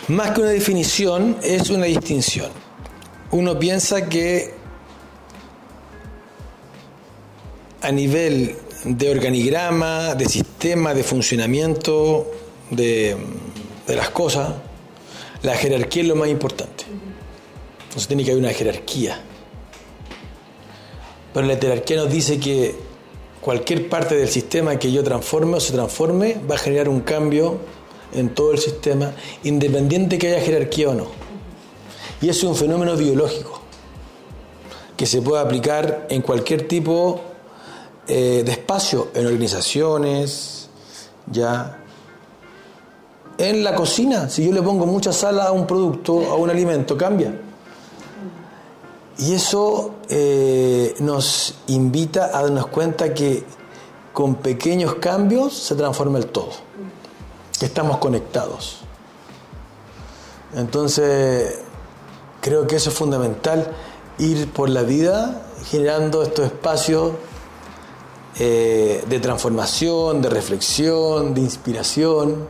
Speaker 2: Más que una definición, es una distinción. Uno piensa que a nivel de organigrama, de sistema, de funcionamiento de, las cosas, la jerarquía es lo más importante. Entonces tiene que haber una jerarquía. Pero la jerarquía nos dice que cualquier parte del sistema que yo transforme o se transforme va a generar un cambio en todo el sistema, independiente que haya jerarquía o no. Y es un fenómeno biológico que se puede aplicar en cualquier tipo eh, de espacio en organizaciones, ya. En la cocina, si yo le pongo mucha sal a un producto, a un alimento, cambia. Y eso eh, nos invita a darnos cuenta que con pequeños cambios se transforma el todo, estamos conectados. Entonces, creo que eso es fundamental, ir por la vida generando estos espacios eh, de transformación, de reflexión, de inspiración.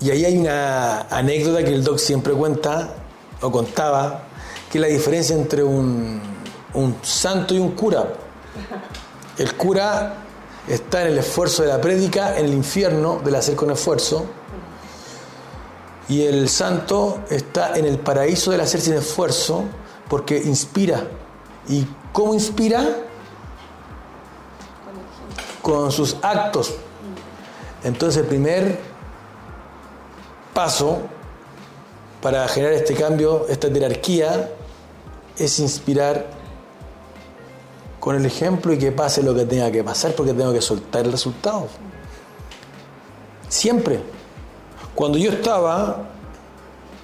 Speaker 2: Y ahí hay una anécdota que el doc siempre cuenta, o contaba, que es la diferencia entre un, santo y un cura. El cura está en el esfuerzo de la prédica, en el infierno del hacer con esfuerzo, y el santo está en el paraíso del hacer sin esfuerzo, porque inspira. ¿Y cómo inspira? con sus actos. Entonces el primer paso para generar este cambio, esta jerarquía, es inspirar con el ejemplo y que pase lo que tenga que pasar porque tengo que soltar el resultado. Siempre. Cuando yo estaba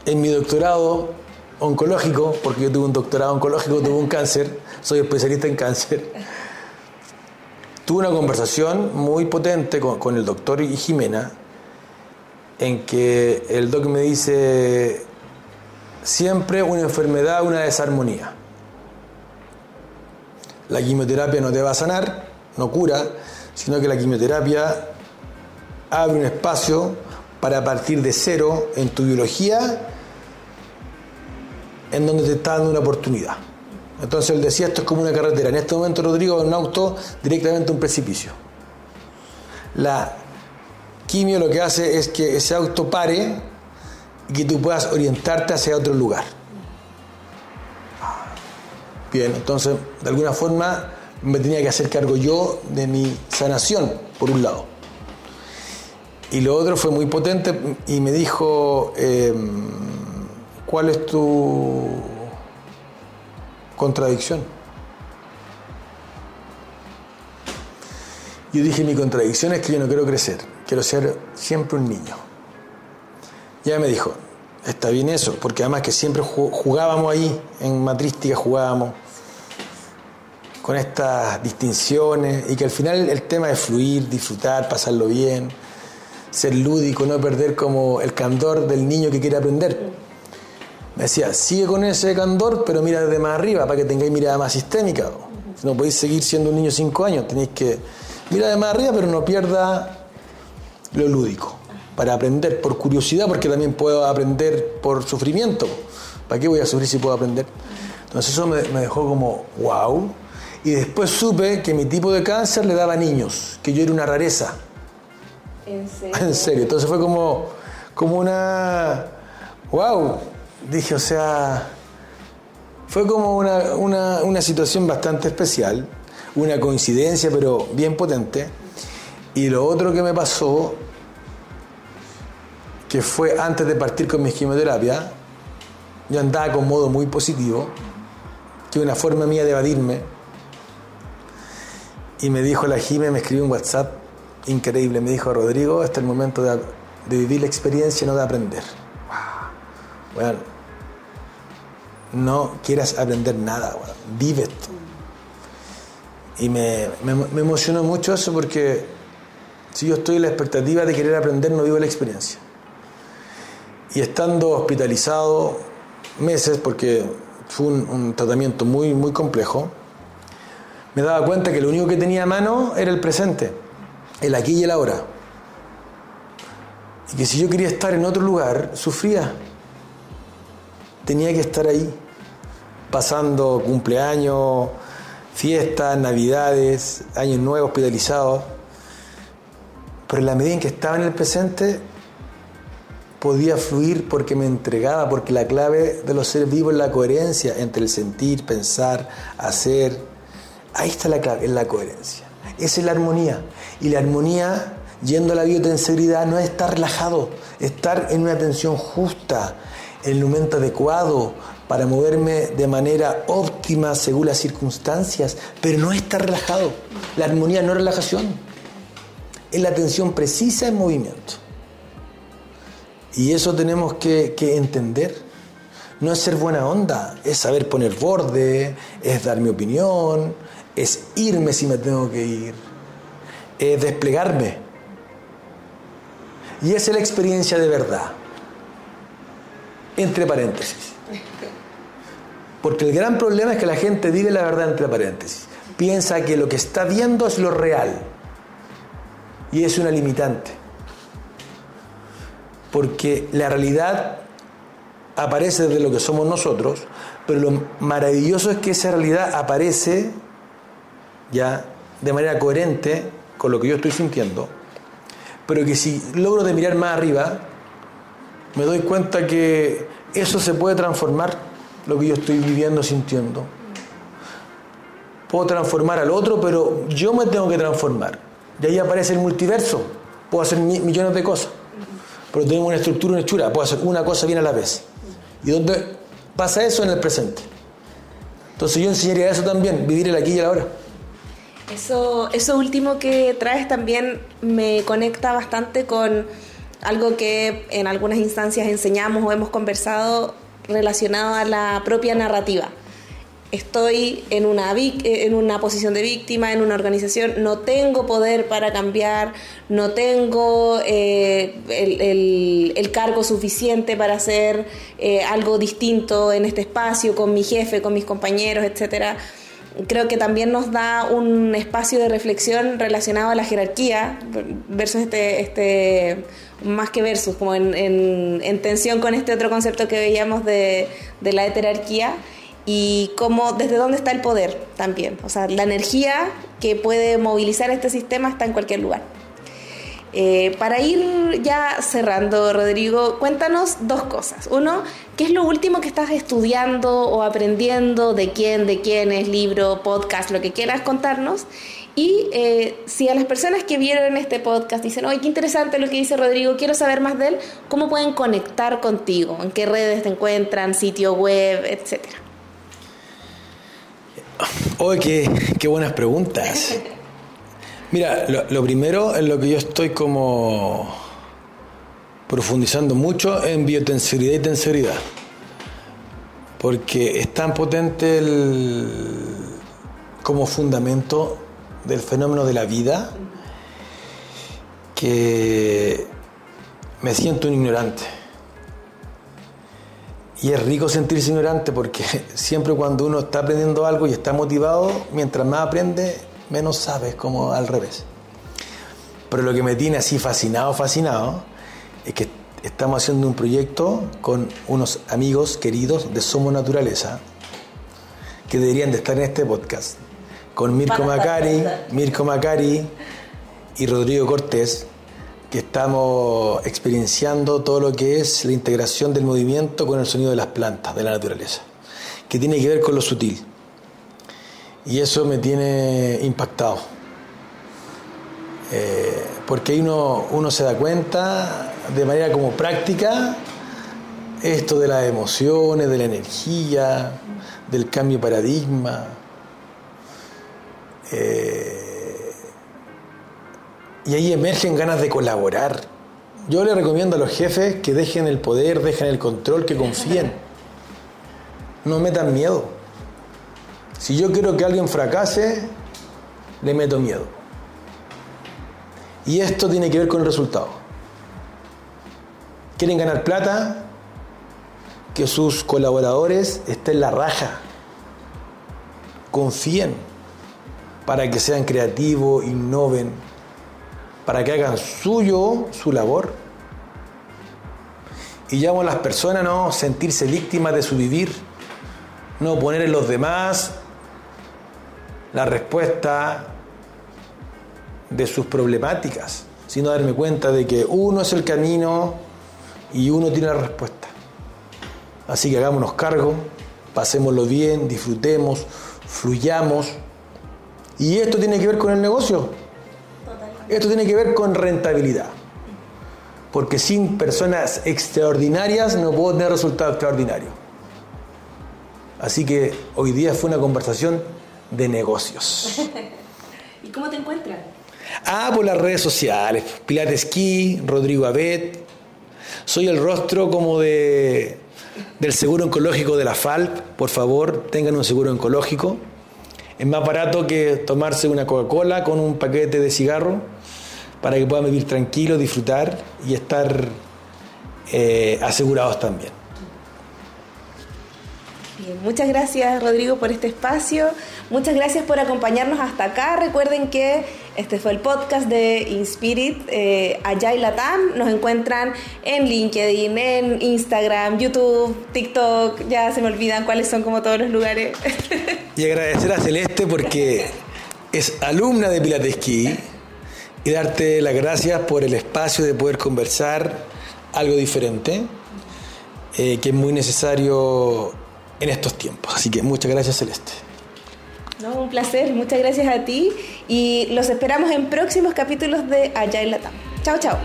Speaker 2: en mi doctorado oncológico, porque yo tuve un doctorado oncológico, tuve un cáncer, soy especialista en cáncer, tuve una conversación muy potente con, el doctor Jimena, en que el doc me dice, siempre una enfermedad, una desarmonía. La quimioterapia no te va a sanar, no cura, sino que la quimioterapia abre un espacio para partir de cero en tu biología, en donde te está dando una oportunidad. Entonces él decía, esto es como una carretera. En este momento Rodrigo un auto directamente a un precipicio. La quimio lo que hace es que ese auto pare y que tú puedas orientarte hacia otro lugar. Bien, entonces de alguna forma me tenía que hacer cargo yo de mi sanación, por un lado. Y lo otro fue muy potente y me dijo, em, ¿cuál es tu contradicción. Yo dije, mi contradicción es que yo no quiero crecer, quiero ser siempre un niño. Ya me dijo, está bien eso, porque además que siempre jugábamos ahí, en matrística jugábamos con estas distinciones y que al final el tema es fluir, disfrutar, pasarlo bien, ser lúdico, no perder como el candor del niño que quiere aprender. Me decía, sigue con ese candor, pero mira desde más arriba para que tengáis mirada más sistémica. No podéis seguir siendo un niño de 5 años, tenéis que mirar de más arriba, pero no pierda lo lúdico. Para aprender por curiosidad, porque también puedo aprender por sufrimiento. ¿Para qué voy a sufrir si puedo aprender? Entonces eso me, dejó como, wow. Y después supe que mi tipo de cáncer le daba a niños, que yo era una rareza.
Speaker 1: ¿En serio? [laughs]
Speaker 2: en serio. Entonces fue como, como una, wow, dije, o sea, Fue como una, una, una situación bastante especial, una coincidencia, pero bien potente. Y lo otro que me pasó, que fue antes de partir con mi quimioterapia, yo andaba con modo muy positivo, que una forma mía de evadirme. Y me dijo la Jime, me escribió un WhatsApp increíble, me dijo Rodrigo, este es el momento de, de vivir la experiencia y no de aprender. Bueno, no quieras aprender nada, vive esto. Y me, me, emocionó mucho eso porque si yo estoy en la expectativa de querer aprender, no vivo la experiencia. Y estando hospitalizado meses, porque fue un, un, tratamiento muy, muy complejo, me daba cuenta que lo único que tenía a mano era el presente, el aquí y el ahora. Y que si yo quería estar en otro lugar, sufría. Tenía que estar ahí, pasando cumpleaños, fiestas, navidades, años nuevos, hospitalizados. Pero en la medida en que estaba en el presente, podía fluir porque me entregaba, porque la clave de los seres vivos es la coherencia entre el sentir, pensar, hacer. Ahí está la clave, en la coherencia. Esa es la armonía. Y la armonía, yendo a la biotensegridad, no es estar relajado, estar en una tensión justa, en el momento adecuado, para moverme de manera óptima según las circunstancias, pero no estar relajado. La armonía no es relajación, es la atención precisa en movimiento. Y eso tenemos que, que, entender. No es ser buena onda, es saber poner borde, es dar mi opinión, es irme si me tengo que ir, es desplegarme. Y esa es la experiencia de verdad. Entre paréntesis. Porque el gran problema es que la gente vive la verdad entre paréntesis. Piensa que lo que está viendo es lo real. Y es una limitante. Porque la realidad aparece desde lo que somos nosotros, pero lo maravilloso es que esa realidad aparece ya de manera coherente con lo que yo estoy sintiendo, pero que si logro de mirar más arriba, me doy cuenta que eso se puede transformar lo que yo estoy viviendo, sintiendo. Puedo transformar al otro, pero yo me tengo que transformar. De ahí aparece el multiverso. Puedo hacer millones de cosas. Pero tengo una estructura, una hechura. Puedo hacer una cosa bien a la vez. ¿Y dónde pasa eso? En el presente. Entonces yo enseñaría eso también, vivir el aquí y el ahora.
Speaker 1: Eso, eso último que traes también me conecta bastante con algo que en algunas instancias enseñamos o hemos conversado relacionado a la propia narrativa. Estoy en una, en una posición de víctima, en una organización, no tengo poder para cambiar, no tengo eh, el, el, cargo suficiente para hacer eh, algo distinto en este espacio con mi jefe, con mis compañeros, etcétera creo que también nos da un espacio de reflexión relacionado a la jerarquía versus este, este más que versus, como en, en, tensión con este otro concepto que veíamos de, de la heterarquía y cómo, desde dónde está el poder también. O sea, la energía que puede movilizar este sistema está en cualquier lugar. Eh, para ir ya cerrando, Rodrigo, cuéntanos dos cosas. Uno, ¿qué es lo último que estás estudiando o aprendiendo? ¿De quién? ¿De quién es? Libro, podcast, lo que quieras contarnos. Y eh, si a las personas que vieron este podcast dicen, oye, qué interesante lo que dice Rodrigo, quiero saber más de él, ¿cómo pueden conectar contigo? ¿En qué redes te encuentran? ¿Sitio web? Etcétera.
Speaker 2: Oye, qué, qué buenas preguntas. [laughs] Mira, lo, primero en lo que yo estoy como profundizando mucho en biotenseridad y tenseridad. Porque es tan potente el, como fundamento del fenómeno de la vida que me siento un ignorante. Y es rico sentirse ignorante porque [laughs] siempre cuando uno está aprendiendo algo y está motivado, mientras más aprende, menos sabes como al revés. Pero lo que me tiene así fascinado, fascinado, es que estamos haciendo un proyecto con unos amigos queridos de Somos Naturaleza, que deberían de estar en este podcast, con Mirko Macari, Mirko Macari y Rodrigo Cortés, que estamos experienciando todo lo que es la integración del movimiento con el sonido de las plantas, de la naturaleza. que tiene que ver con lo sutil. Y eso me tiene impactado. Eh, porque ahí uno, uno se da cuenta de manera como práctica esto de las emociones, de la energía, del cambio de paradigma. Eh, y ahí emergen ganas de colaborar. Yo le recomiendo a los jefes que dejen el poder, dejen el control, que confíen. No metan miedo. Si yo quiero que alguien fracase, le meto miedo. Y esto tiene que ver con el resultado. ¿Quieren ganar plata? Que sus colaboradores estén la raja. Confíen para que sean creativos, innoven, para que hagan suyo su labor. Y llamo a las personas no sentirse víctimas de su vivir, no poner en los demás la respuesta de sus problemáticas, sino darme cuenta de que uno es el camino y uno tiene la respuesta. Así que hagámonos cargo, pasémoslo bien, disfrutemos, fluyamos. Y esto tiene que ver con el negocio. Esto tiene que ver con rentabilidad. Porque sin personas extraordinarias no puedo tener resultados extraordinarios. Así que hoy día fue una conversación de negocios. [laughs]
Speaker 1: ¿Y cómo te encuentras?
Speaker 2: Ah, por las redes sociales. Pilates Ski, Rodrigo Abed. Soy el rostro como de del seguro oncológico de la FALP. Por favor, tengan un seguro oncológico. Es más barato que tomarse una Coca-Cola con un paquete de cigarro para que puedan vivir tranquilos, disfrutar y estar eh, asegurados también.
Speaker 1: Muchas gracias Rodrigo por este espacio, muchas gracias por acompañarnos hasta acá. Recuerden que este fue el podcast de Inspirit eh, allá y Latam. Nos encuentran en LinkedIn, en Instagram, YouTube, TikTok. Ya se me olvidan cuáles son como todos los lugares. [laughs]
Speaker 2: Y agradecer a Celeste porque es alumna de Pilatesquí y darte las gracias por el espacio de poder conversar algo diferente, eh, que es muy necesario en estos tiempos. Así que muchas gracias Celeste.
Speaker 1: No, un placer, muchas gracias a ti y los esperamos en próximos capítulos de Allá en Latam. Chao, chao.